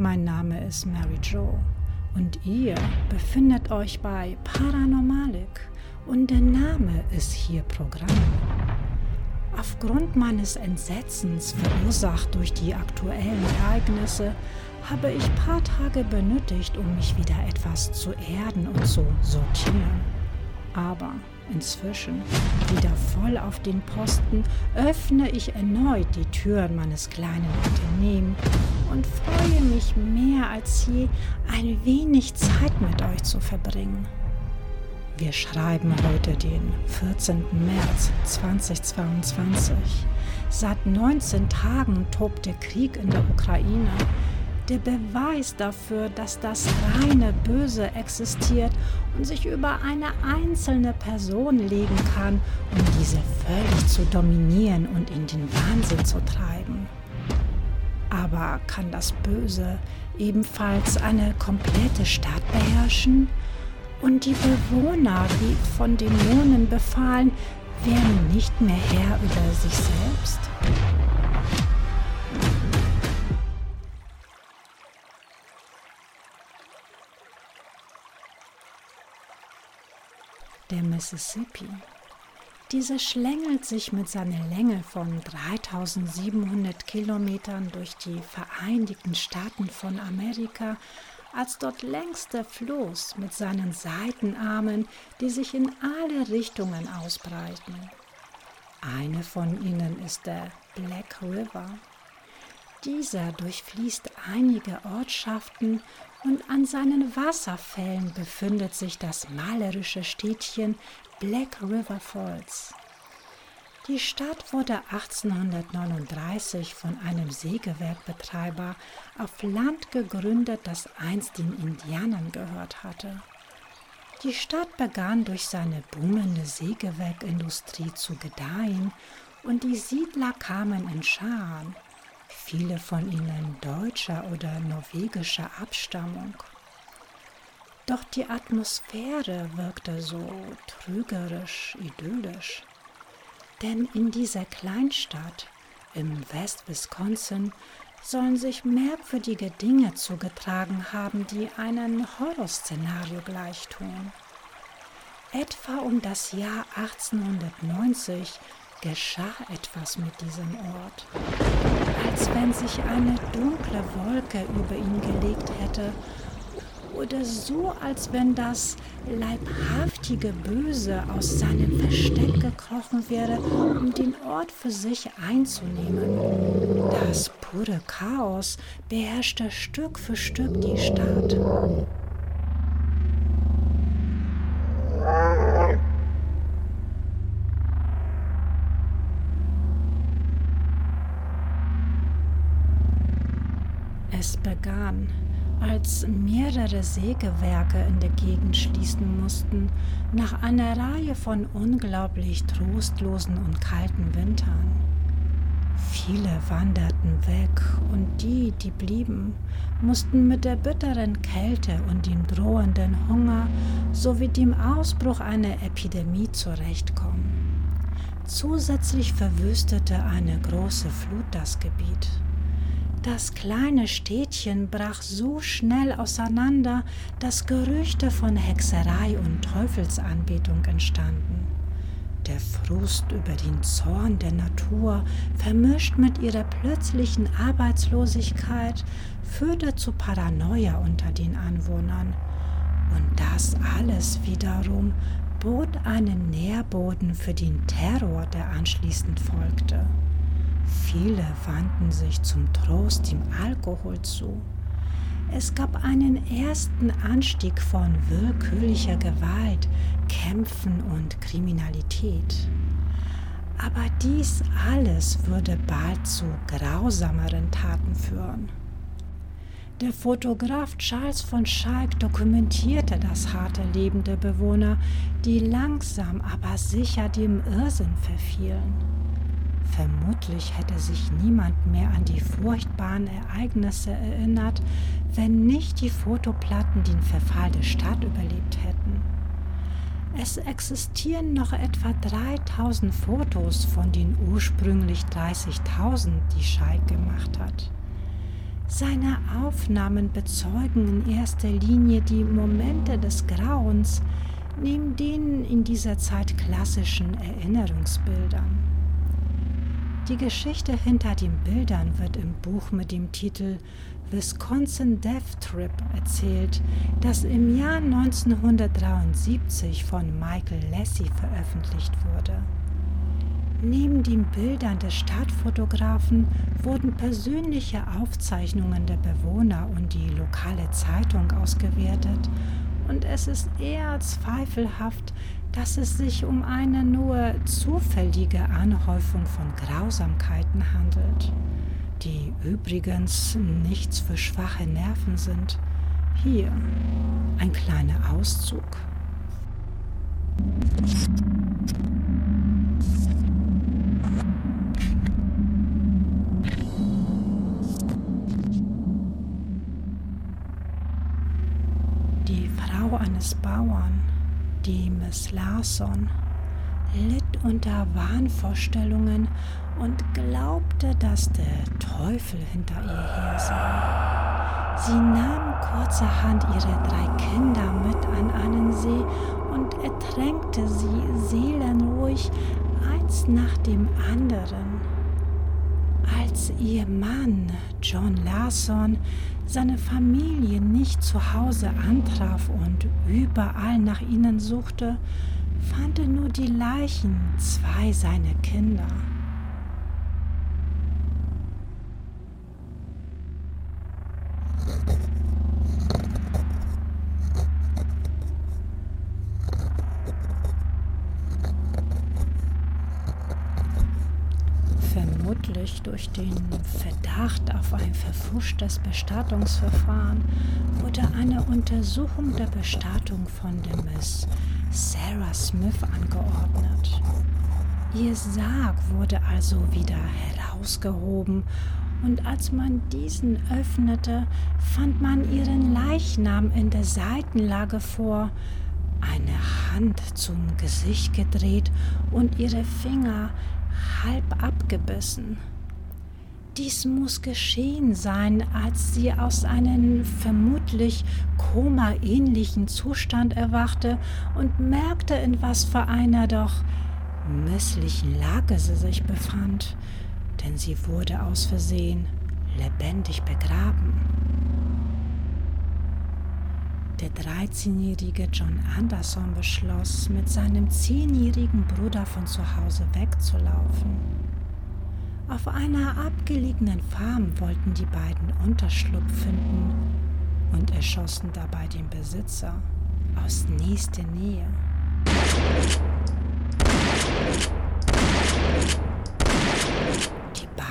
Mein Name ist Mary Jo und ihr befindet euch bei Paranormalik und der Name ist hier Programm. Aufgrund meines Entsetzens verursacht durch die aktuellen Ereignisse habe ich paar Tage benötigt, um mich wieder etwas zu erden und zu sortieren. Aber inzwischen wieder voll auf den Posten öffne ich erneut die Türen meines kleinen Unternehmens und freue mich mehr als je, ein wenig Zeit mit euch zu verbringen. Wir schreiben heute den 14. März 2022. Seit 19 Tagen tobt der Krieg in der Ukraine. Der Beweis dafür, dass das reine Böse existiert und sich über eine einzelne Person legen kann, um diese völlig zu dominieren und in den Wahnsinn zu treiben. Aber kann das Böse ebenfalls eine komplette Stadt beherrschen? und die Bewohner, die von Dämonen befallen, werden nicht mehr Herr über sich selbst. Der Mississippi. Dieser schlängelt sich mit seiner Länge von 3700 Kilometern durch die Vereinigten Staaten von Amerika als dort längster Floß mit seinen Seitenarmen, die sich in alle Richtungen ausbreiten. Eine von ihnen ist der Black River. Dieser durchfließt einige Ortschaften und an seinen Wasserfällen befindet sich das malerische Städtchen Black River Falls. Die Stadt wurde 1839 von einem Sägewerkbetreiber auf Land gegründet, das einst den Indianern gehört hatte. Die Stadt begann durch seine boomende Sägewerkindustrie zu gedeihen und die Siedler kamen in Scharen, viele von ihnen deutscher oder norwegischer Abstammung. Doch die Atmosphäre wirkte so trügerisch, idyllisch. Denn in dieser Kleinstadt im West-Wisconsin sollen sich merkwürdige Dinge zugetragen haben, die einem Horrorszenario gleichtun. Etwa um das Jahr 1890 geschah etwas mit diesem Ort, als wenn sich eine dunkle Wolke über ihn gelegt hätte oder so, als wenn das leibhaftige Böse aus seinem Versteck gekrochen wäre, um den Ort für sich einzunehmen. Das pure Chaos beherrschte Stück für Stück die Stadt. Es begann als mehrere Sägewerke in der Gegend schließen mussten, nach einer Reihe von unglaublich trostlosen und kalten Wintern. Viele wanderten weg und die, die blieben, mussten mit der bitteren Kälte und dem drohenden Hunger sowie dem Ausbruch einer Epidemie zurechtkommen. Zusätzlich verwüstete eine große Flut das Gebiet. Das kleine Städtchen brach so schnell auseinander, dass Gerüchte von Hexerei und Teufelsanbetung entstanden. Der Frust über den Zorn der Natur, vermischt mit ihrer plötzlichen Arbeitslosigkeit, führte zu Paranoia unter den Anwohnern. Und das alles wiederum bot einen Nährboden für den Terror, der anschließend folgte. Viele wandten sich zum Trost dem Alkohol zu. Es gab einen ersten Anstieg von willkürlicher Gewalt, Kämpfen und Kriminalität. Aber dies alles würde bald zu grausameren Taten führen. Der Fotograf Charles von Schalk dokumentierte das harte Leben der Bewohner, die langsam aber sicher dem Irrsinn verfielen. Vermutlich hätte sich niemand mehr an die furchtbaren Ereignisse erinnert, wenn nicht die Fotoplatten den Verfall der Stadt überlebt hätten. Es existieren noch etwa 3000 Fotos von den ursprünglich 30.000, die Scheik gemacht hat. Seine Aufnahmen bezeugen in erster Linie die Momente des Grauens neben den in dieser Zeit klassischen Erinnerungsbildern. Die Geschichte hinter den Bildern wird im Buch mit dem Titel Wisconsin Death Trip erzählt, das im Jahr 1973 von Michael Lassie veröffentlicht wurde. Neben den Bildern des Stadtfotografen wurden persönliche Aufzeichnungen der Bewohner und die lokale Zeitung ausgewertet und es ist eher zweifelhaft, dass es sich um eine nur zufällige Anhäufung von Grausamkeiten handelt, die übrigens nichts für schwache Nerven sind. Hier ein kleiner Auszug. Die Frau eines Bauern die Miss Larson litt unter Wahnvorstellungen und glaubte, dass der Teufel hinter ihr her sei. Sie nahm kurzerhand ihre drei Kinder mit an einen See und ertränkte sie seelenruhig eins nach dem anderen. Als ihr Mann John Larson seine Familie nicht zu Hause antraf und überall nach ihnen suchte, fand er nur die Leichen zwei seiner Kinder. Vermutlich durch den Verdacht auf ein verfuschtes Bestattungsverfahren wurde eine Untersuchung der Bestattung von der Miss Sarah Smith angeordnet. Ihr Sarg wurde also wieder herausgehoben und als man diesen öffnete, fand man ihren Leichnam in der Seitenlage vor, eine Hand zum Gesicht gedreht und ihre Finger halb abgebissen. Dies muss geschehen sein, als sie aus einem vermutlich komaähnlichen Zustand erwachte und merkte, in was für einer doch misslichen Lage sie sich befand, denn sie wurde aus Versehen lebendig begraben. Der 13-jährige John Anderson beschloss, mit seinem 10-jährigen Bruder von zu Hause wegzulaufen. Auf einer abgelegenen Farm wollten die beiden Unterschlupf finden und erschossen dabei den Besitzer aus nächster Nähe.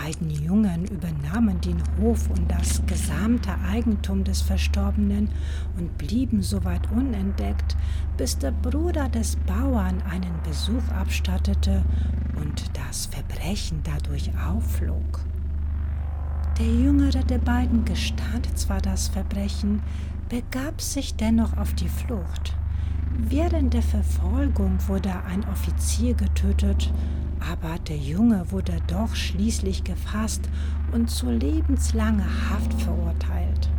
Beiden Jungen übernahmen den Hof und das gesamte Eigentum des Verstorbenen und blieben soweit unentdeckt, bis der Bruder des Bauern einen Besuch abstattete und das Verbrechen dadurch aufflog. Der jüngere der beiden gestand zwar das Verbrechen, begab sich dennoch auf die Flucht. Während der Verfolgung wurde ein Offizier getötet aber der Junge wurde doch schließlich gefasst und zu lebenslanger Haft verurteilt.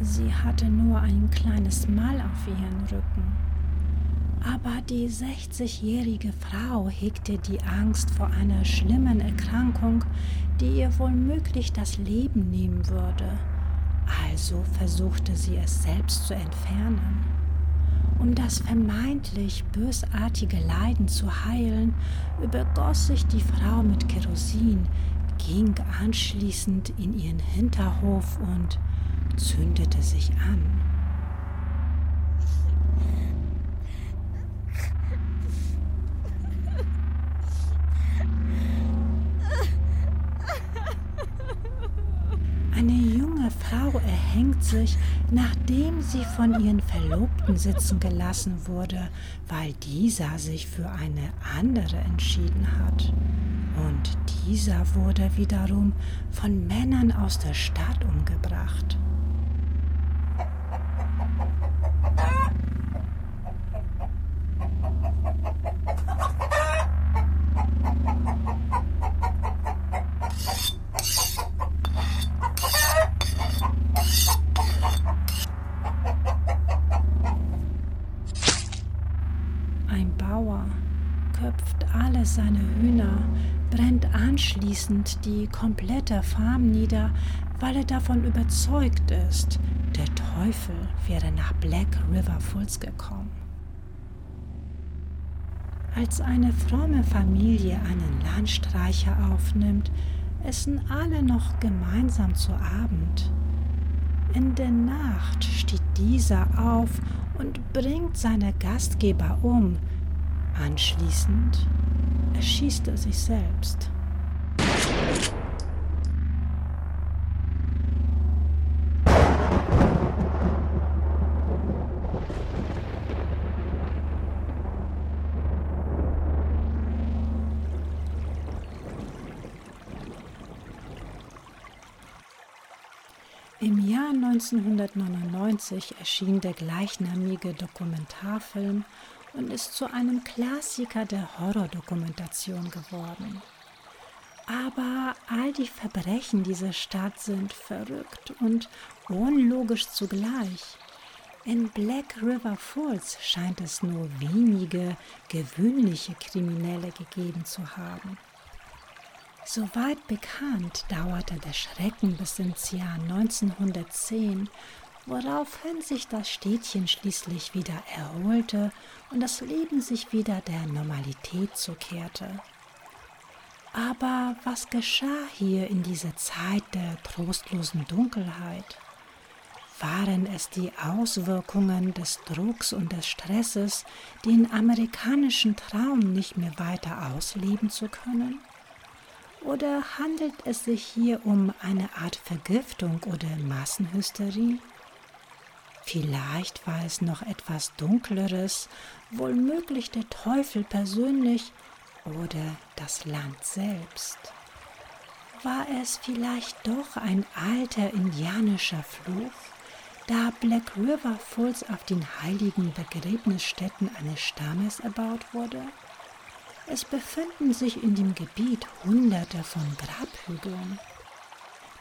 Sie hatte nur ein kleines Mal auf ihren Rücken. Aber die 60-jährige Frau hegte die Angst vor einer schlimmen Erkrankung, die ihr womöglich das Leben nehmen würde. Also versuchte sie es selbst zu entfernen. Um das vermeintlich bösartige Leiden zu heilen, übergoss sich die Frau mit Kerosin, ging anschließend in ihren Hinterhof und zündete sich an. Frau erhängt sich, nachdem sie von ihren Verlobten sitzen gelassen wurde, weil dieser sich für eine andere entschieden hat. Und dieser wurde wiederum von Männern aus der Stadt umgebracht. Anschließend die komplette Farm nieder, weil er davon überzeugt ist, der Teufel wäre nach Black River Falls gekommen. Als eine fromme Familie einen Landstreicher aufnimmt, essen alle noch gemeinsam zu Abend. In der Nacht steht dieser auf und bringt seine Gastgeber um. Anschließend erschießt er sich selbst. 1999 erschien der gleichnamige Dokumentarfilm und ist zu einem Klassiker der Horrordokumentation geworden. Aber all die Verbrechen dieser Stadt sind verrückt und unlogisch zugleich. In Black River Falls scheint es nur wenige gewöhnliche Kriminelle gegeben zu haben. Soweit bekannt dauerte der Schrecken bis ins Jahr 1910, woraufhin sich das Städtchen schließlich wieder erholte und das Leben sich wieder der Normalität zukehrte. Aber was geschah hier in dieser Zeit der trostlosen Dunkelheit? Waren es die Auswirkungen des Drucks und des Stresses, den amerikanischen Traum nicht mehr weiter ausleben zu können? Oder handelt es sich hier um eine Art Vergiftung oder Massenhysterie? Vielleicht war es noch etwas Dunkleres, womöglich der Teufel persönlich oder das Land selbst. War es vielleicht doch ein alter indianischer Fluch, da Black River Falls auf den heiligen Begräbnisstätten eines Stammes erbaut wurde? Es befinden sich in dem Gebiet hunderte von Grabhügeln.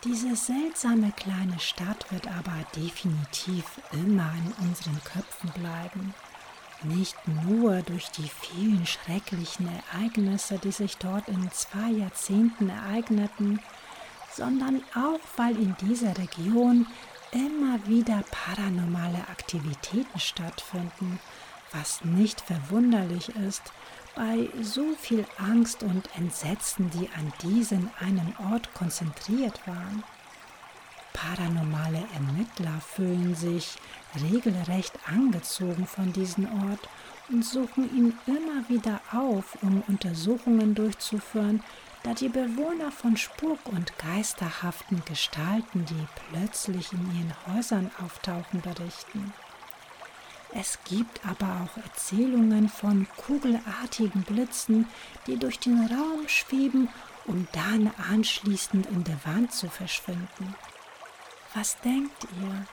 Diese seltsame kleine Stadt wird aber definitiv immer in unseren Köpfen bleiben. Nicht nur durch die vielen schrecklichen Ereignisse, die sich dort in zwei Jahrzehnten ereigneten, sondern auch weil in dieser Region immer wieder paranormale Aktivitäten stattfinden, was nicht verwunderlich ist, bei so viel Angst und Entsetzen, die an diesen einen Ort konzentriert waren. Paranormale Ermittler fühlen sich regelrecht angezogen von diesem Ort und suchen ihn immer wieder auf, um Untersuchungen durchzuführen, da die Bewohner von Spuk- und geisterhaften Gestalten, die plötzlich in ihren Häusern auftauchen, berichten. Es gibt aber auch Erzählungen von kugelartigen Blitzen, die durch den Raum schweben, um dann anschließend in der Wand zu verschwinden. Was denkt ihr?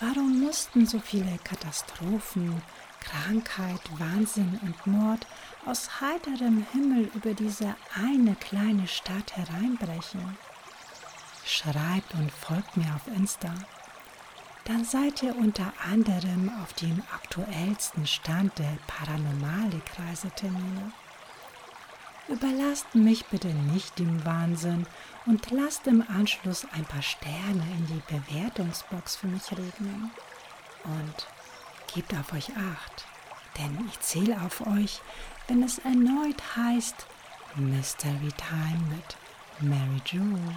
Warum mussten so viele Katastrophen, Krankheit, Wahnsinn und Mord aus heiterem Himmel über diese eine kleine Stadt hereinbrechen? Schreibt und folgt mir auf Insta dann seid ihr unter anderem auf dem aktuellsten Stand der Paranormale-Kreisetermine. Überlasst mich bitte nicht dem Wahnsinn und lasst im Anschluss ein paar Sterne in die Bewertungsbox für mich regnen. Und gebt auf euch acht, denn ich zähle auf euch, wenn es erneut heißt Mystery Time mit Mary Jewel.